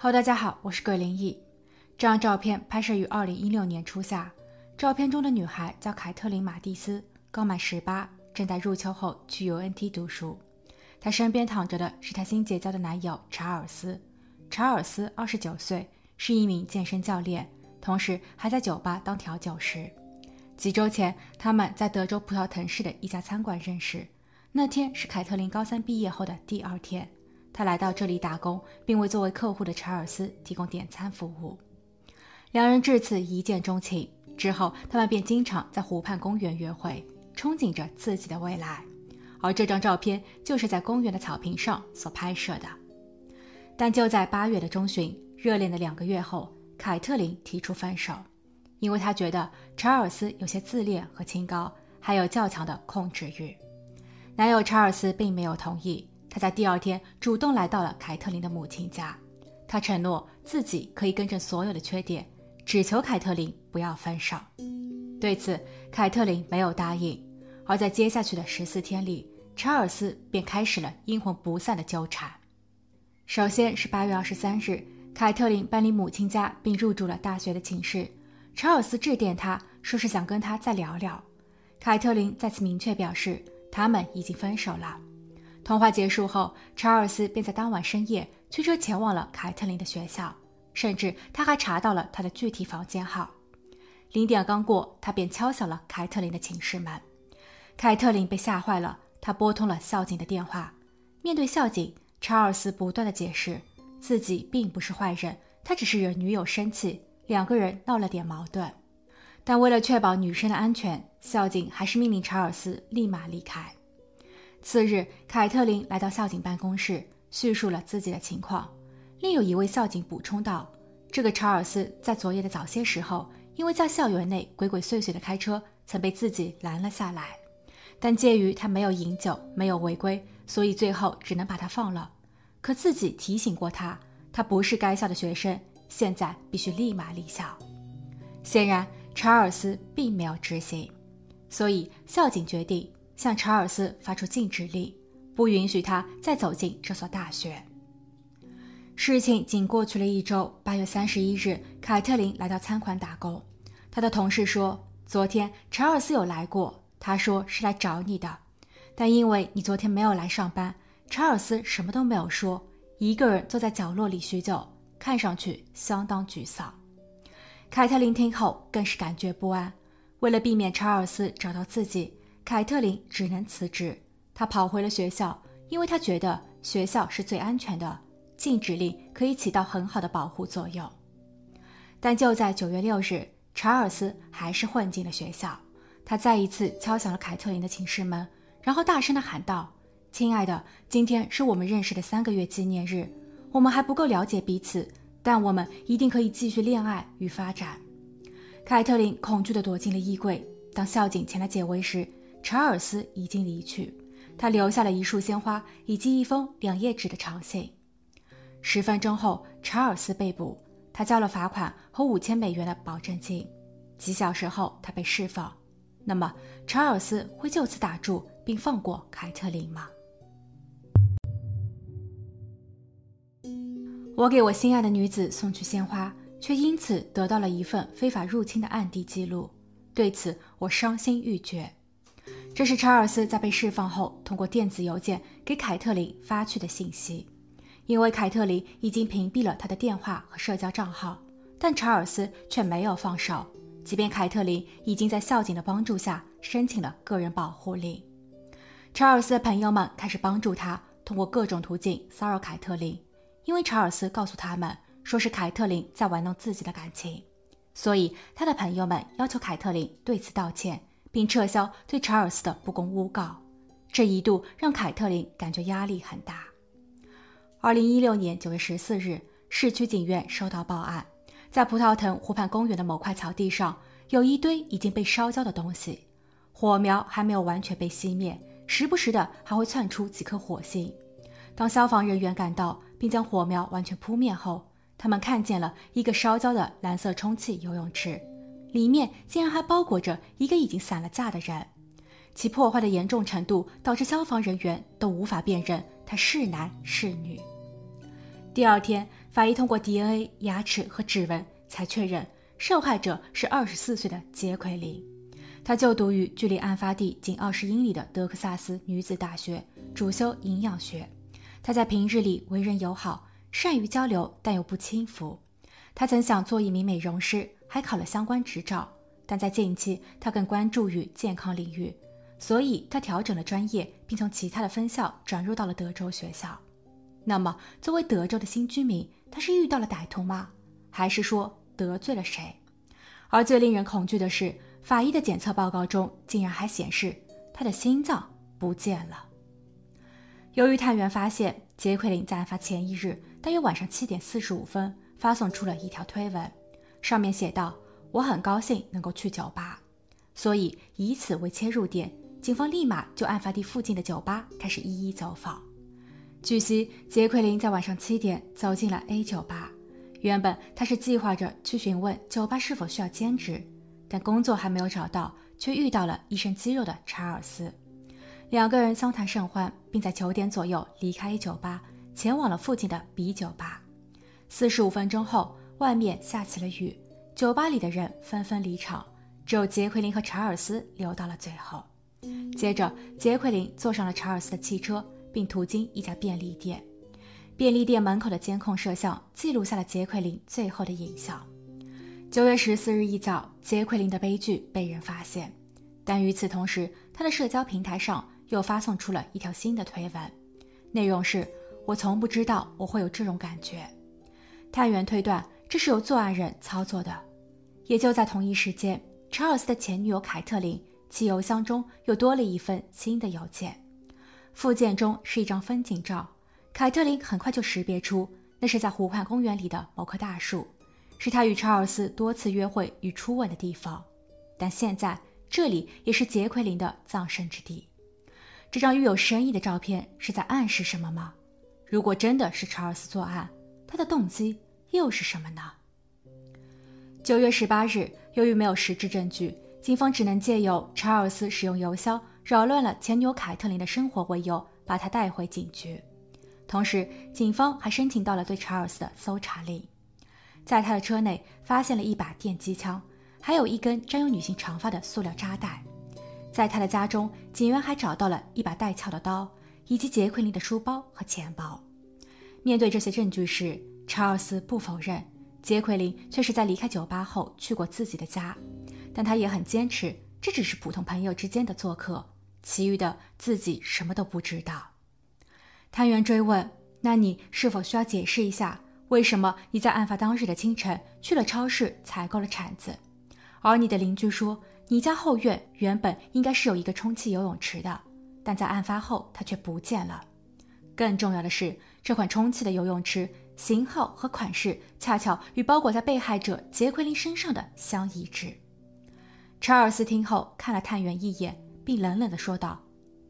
好大家好，我是桂林逸。这张照片拍摄于二零一六年初夏。照片中的女孩叫凯特琳·马蒂斯，刚满十八，正在入秋后去 UNT 读书。她身边躺着的是她新结交的男友查尔斯。查尔斯二十九岁，是一名健身教练，同时还在酒吧当调酒师。几周前，他们在德州葡萄藤市的一家餐馆认识。那天是凯特琳高三毕业后的第二天。他来到这里打工，并为作为客户的查尔斯提供点餐服务。两人至此一见钟情，之后他们便经常在湖畔公园约会，憧憬着自己的未来。而这张照片就是在公园的草坪上所拍摄的。但就在八月的中旬，热恋的两个月后，凯特琳提出分手，因为她觉得查尔斯有些自恋和清高，还有较强的控制欲。男友查尔斯并没有同意。他在第二天主动来到了凯特琳的母亲家，他承诺自己可以更正所有的缺点，只求凯特琳不要分手。对此，凯特琳没有答应。而在接下去的十四天里，查尔斯便开始了阴魂不散的纠缠。首先是八月二十三日，凯特琳搬离母亲家并入住了大学的寝室，查尔斯致电她说是想跟她再聊聊。凯特琳再次明确表示，他们已经分手了。通话结束后，查尔斯便在当晚深夜驱车前往了凯特琳的学校，甚至他还查到了她的具体房间号。零点刚过，他便敲响了凯特琳的寝室门。凯特琳被吓坏了，她拨通了校警的电话。面对校警，查尔斯不断的解释自己并不是坏人，他只是惹女友生气，两个人闹了点矛盾。但为了确保女生的安全，校警还是命令查尔斯立马离开。次日，凯特琳来到校警办公室，叙述了自己的情况。另有一位校警补充道：“这个查尔斯在昨夜的早些时候，因为在校园内鬼鬼祟祟的开车，曾被自己拦了下来。但鉴于他没有饮酒，没有违规，所以最后只能把他放了。可自己提醒过他，他不是该校的学生，现在必须立马离校。显然，查尔斯并没有执行，所以校警决定。”向查尔斯发出禁止令，不允许他再走进这所大学。事情仅过去了一周，八月三十一日，凯特琳来到餐馆打工。她的同事说，昨天查尔斯有来过，他说是来找你的，但因为你昨天没有来上班，查尔斯什么都没有说，一个人坐在角落里许久，看上去相当沮丧。凯特琳听后更是感觉不安，为了避免查尔斯找到自己。凯特琳只能辞职，她跑回了学校，因为她觉得学校是最安全的，禁止令可以起到很好的保护作用。但就在九月六日，查尔斯还是混进了学校，他再一次敲响了凯特琳的寝室门，然后大声地喊道：“亲爱的，今天是我们认识的三个月纪念日，我们还不够了解彼此，但我们一定可以继续恋爱与发展。”凯特琳恐惧地躲进了衣柜，当校警前来解围时。查尔斯已经离去，他留下了一束鲜花以及一封两页纸的长信。十分钟后，查尔斯被捕，他交了罚款和五千美元的保证金。几小时后，他被释放。那么，查尔斯会就此打住并放过凯特琳吗？我给我心爱的女子送去鲜花，却因此得到了一份非法入侵的案底记录，对此我伤心欲绝。这是查尔斯在被释放后通过电子邮件给凯特琳发去的信息，因为凯特琳已经屏蔽了他的电话和社交账号，但查尔斯却没有放手，即便凯特琳已经在校警的帮助下申请了个人保护令。查尔斯的朋友们开始帮助他，通过各种途径骚扰凯特琳，因为查尔斯告诉他们说是凯特琳在玩弄自己的感情，所以他的朋友们要求凯特琳对此道歉。并撤销对查尔斯的不公诬告，这一度让凯特琳感觉压力很大。二零一六年九月十四日，市区警院收到报案，在葡萄藤湖畔公园的某块草地上，有一堆已经被烧焦的东西，火苗还没有完全被熄灭，时不时的还会窜出几颗火星。当消防人员赶到并将火苗完全扑灭后，他们看见了一个烧焦的蓝色充气游泳池。里面竟然还包裹着一个已经散了架的人，其破坏的严重程度导致消防人员都无法辨认他是男是女。第二天，法医通过 DNA、牙齿和指纹才确认受害者是二十四岁的杰奎琳。她就读于距离案发地仅二十英里的德克萨斯女子大学，主修营养学。她在平日里为人友好，善于交流，但又不轻浮。她曾想做一名美容师，还考了相关执照。但在近期，他更关注于健康领域，所以他调整了专业，并从其他的分校转入到了德州学校。那么，作为德州的新居民，他是遇到了歹徒吗？还是说得罪了谁？而最令人恐惧的是。法医的检测报告中竟然还显示他的心脏不见了。由于探员发现杰奎琳在案发前一日大约晚上七点四十五分发送出了一条推文，上面写道：“我很高兴能够去酒吧。”所以以此为切入点，警方立马就案发地附近的酒吧开始一一走访。据悉，杰奎琳在晚上七点走进了 A 酒吧，原本他是计划着去询问酒吧是否需要兼职。但工作还没有找到，却遇到了一身肌肉的查尔斯，两个人相谈甚欢，并在九点左右离开 A 酒吧，前往了附近的 B 酒吧。四十五分钟后，外面下起了雨，酒吧里的人纷纷离场，只有杰奎琳和查尔斯留到了最后。接着，杰奎琳坐上了查尔斯的汽车，并途经一家便利店。便利店门口的监控摄像记录下了杰奎琳最后的影像。九月十四日一早，杰奎琳的悲剧被人发现，但与此同时，他的社交平台上又发送出了一条新的推文，内容是：“我从不知道我会有这种感觉。”探员推断这是由作案人操作的。也就在同一时间，查尔斯的前女友凯特琳其邮箱中又多了一份新的邮件，附件中是一张风景照。凯特琳很快就识别出那是在湖畔公园里的某棵大树。是他与查尔斯多次约会与初吻的地方，但现在这里也是杰奎琳的葬身之地。这张具有深意的照片是在暗示什么吗？如果真的是查尔斯作案，他的动机又是什么呢？九月十八日，由于没有实质证据，警方只能借由查尔斯使用邮箱扰乱了前女友凯特琳的生活为由，把他带回警局。同时，警方还申请到了对查尔斯的搜查令。在他的车内发现了一把电击枪，还有一根沾有女性长发的塑料扎带。在他的家中，警员还找到了一把带鞘的刀，以及杰奎琳的书包和钱包。面对这些证据时，查尔斯不否认，杰奎琳却是在离开酒吧后去过自己的家，但他也很坚持这只是普通朋友之间的做客，其余的自己什么都不知道。探员追问：“那你是否需要解释一下？”为什么你在案发当日的清晨去了超市采购了铲子？而你的邻居说，你家后院原本应该是有一个充气游泳池的，但在案发后它却不见了。更重要的是，这款充气的游泳池型号和款式恰巧与包裹在被害者杰奎琳身上的相一致。查尔斯听后看了探员一眼，并冷冷地说道：“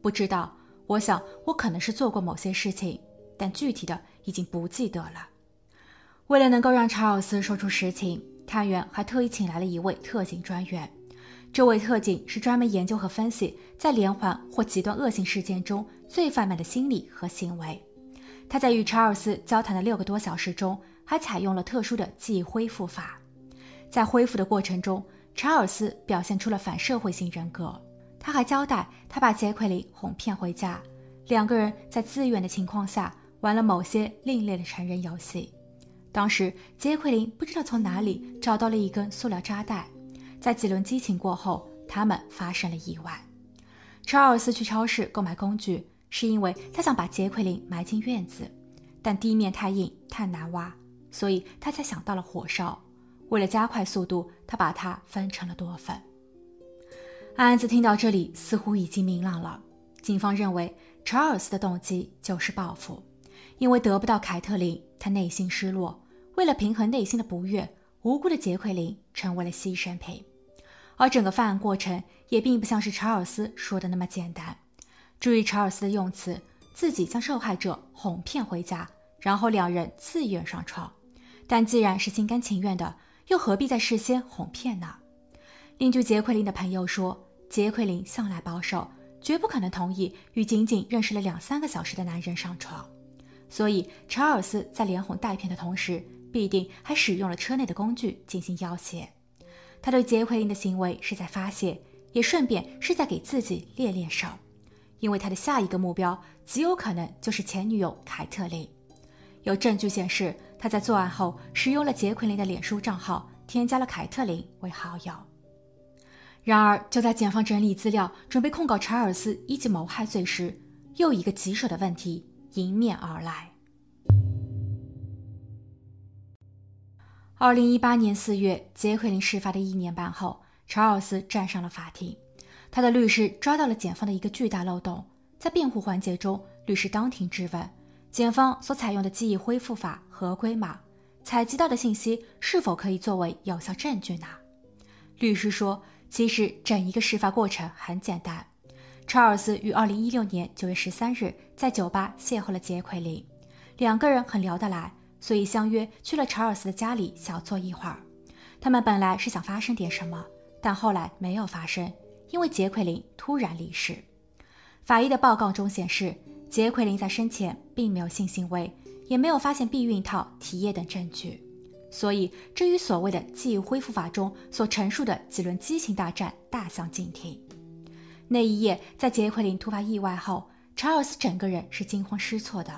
不知道，我想我可能是做过某些事情，但具体的已经不记得了。”为了能够让查尔斯说出实情，探员还特意请来了一位特警专员。这位特警是专门研究和分析在连环或极端恶性事件中罪犯们的心理和行为。他在与查尔斯交谈的六个多小时中，还采用了特殊的记忆恢复法。在恢复的过程中，查尔斯表现出了反社会性人格。他还交代，他把杰奎琳哄骗回家，两个人在自愿的情况下玩了某些另类的成人游戏。当时，杰奎琳不知道从哪里找到了一根塑料扎带，在几轮激情过后，他们发生了意外。查尔斯去超市购买工具，是因为他想把杰奎琳埋进院子，但地面太硬太难挖，所以他才想到了火烧。为了加快速度，他把它分成了多份。案子听到这里，似乎已经明朗了。警方认为，查尔斯的动机就是报复。因为得不到凯特琳，他内心失落。为了平衡内心的不悦，无辜的杰奎琳成为了牺牲品。而整个犯案过程也并不像是查尔斯说的那么简单。注意查尔斯的用词，自己将受害者哄骗回家，然后两人自愿上床。但既然是心甘情愿的，又何必在事先哄骗呢？邻居杰奎琳的朋友说，杰奎琳向来保守，绝不可能同意与仅仅认识了两三个小时的男人上床。所以查尔斯在连哄带骗的同时，必定还使用了车内的工具进行要挟。他对杰奎琳的行为是在发泄，也顺便是在给自己练练手，因为他的下一个目标极有可能就是前女友凯特琳。有证据显示，他在作案后使用了杰奎琳的脸书账号，添加了凯特琳为好友。然而，就在检方整理资料，准备控告查尔斯一级谋害罪时，又一个棘手的问题迎面而来。二零一八年四月，杰奎琳事发的一年半后，查尔斯站上了法庭。他的律师抓到了检方的一个巨大漏洞，在辩护环节中，律师当庭质问检方所采用的记忆恢复法合规吗？采集到的信息是否可以作为有效证据呢？律师说。其实，整一个事发过程很简单。查尔斯于二零一六年九月十三日在酒吧邂逅了杰奎琳，两个人很聊得来，所以相约去了查尔斯的家里小坐一会儿。他们本来是想发生点什么，但后来没有发生，因为杰奎琳突然离世。法医的报告中显示，杰奎琳在生前并没有性行为，也没有发现避孕套、体液等证据。所以，这与所谓的记忆恢复法中所陈述的几轮激情大战大相径庭。那一夜，在杰奎琳突发意外后，查尔斯整个人是惊慌失措的。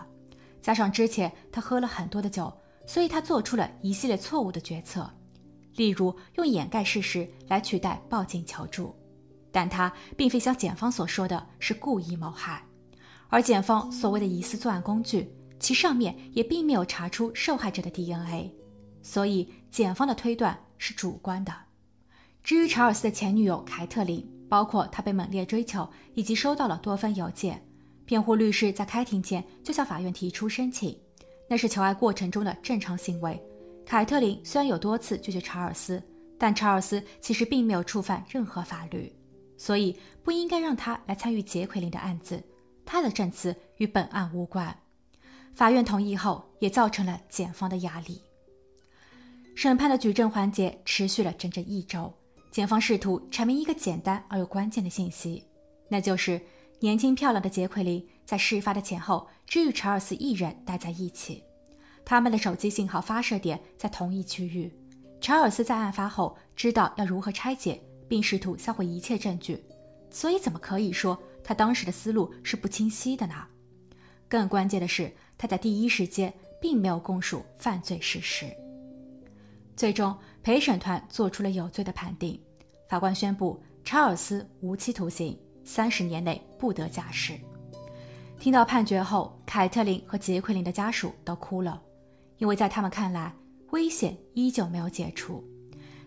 加上之前他喝了很多的酒，所以他做出了一系列错误的决策，例如用掩盖事实来取代报警求助。但他并非像检方所说的是故意谋害，而检方所谓的疑似作案工具，其上面也并没有查出受害者的 DNA。所以，检方的推断是主观的。至于查尔斯的前女友凯特琳，包括他被猛烈追求以及收到了多封邮件，辩护律师在开庭前就向法院提出申请，那是求爱过程中的正常行为。凯特琳虽然有多次拒绝查尔斯，但查尔斯其实并没有触犯任何法律，所以不应该让他来参与杰奎琳的案子。他的证词与本案无关。法院同意后，也造成了检方的压力。审判的举证环节持续了整整一周，检方试图阐明一个简单而又关键的信息，那就是年轻漂亮的杰奎琳在事发的前后只与查尔斯一人待在一起，他们的手机信号发射点在同一区域。查尔斯在案发后知道要如何拆解，并试图销毁一切证据，所以怎么可以说他当时的思路是不清晰的呢？更关键的是，他在第一时间并没有供述犯罪事实。最终，陪审团做出了有罪的判定。法官宣布查尔斯无期徒刑，三十年内不得假释。听到判决后，凯特琳和杰奎琳的家属都哭了，因为在他们看来，危险依旧没有解除。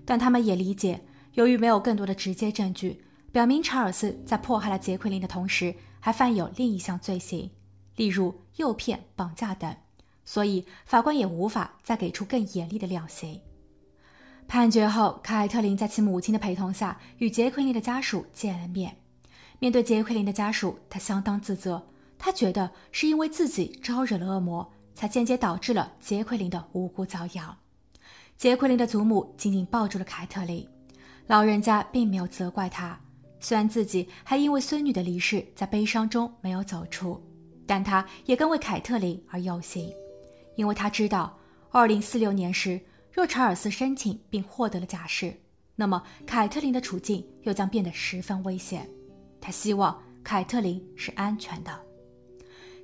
但他们也理解，由于没有更多的直接证据表明查尔斯在迫害了杰奎琳的同时还犯有另一项罪行，例如诱骗、绑架等，所以法官也无法再给出更严厉的量刑。判决后，凯特琳在其母亲的陪同下与杰奎琳的家属见了面。面对杰奎琳的家属，她相当自责。她觉得是因为自己招惹了恶魔，才间接导致了杰奎琳的无辜遭殃。杰奎琳的祖母紧紧抱住了凯特琳，老人家并没有责怪他。虽然自己还因为孙女的离世在悲伤中没有走出，但他也更为凯特琳而忧心，因为他知道，二零四六年时。若查尔斯申请并获得了假释，那么凯特琳的处境又将变得十分危险。他希望凯特琳是安全的。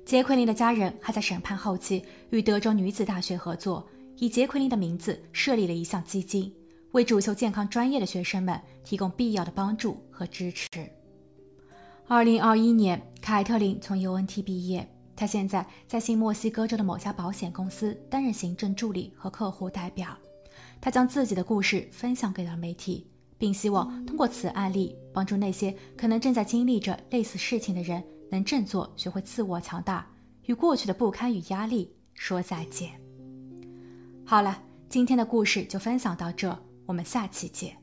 杰奎琳的家人还在审判后期与德州女子大学合作，以杰奎琳的名字设立了一项基金，为主修健康专业的学生们提供必要的帮助和支持。二零二一年，凯特琳从 UNT 毕业。她现在在新墨西哥州的某家保险公司担任行政助理和客户代表。他将自己的故事分享给了媒体，并希望通过此案例帮助那些可能正在经历着类似事情的人，能振作，学会自我强大，与过去的不堪与压力说再见。好了，今天的故事就分享到这，我们下期见。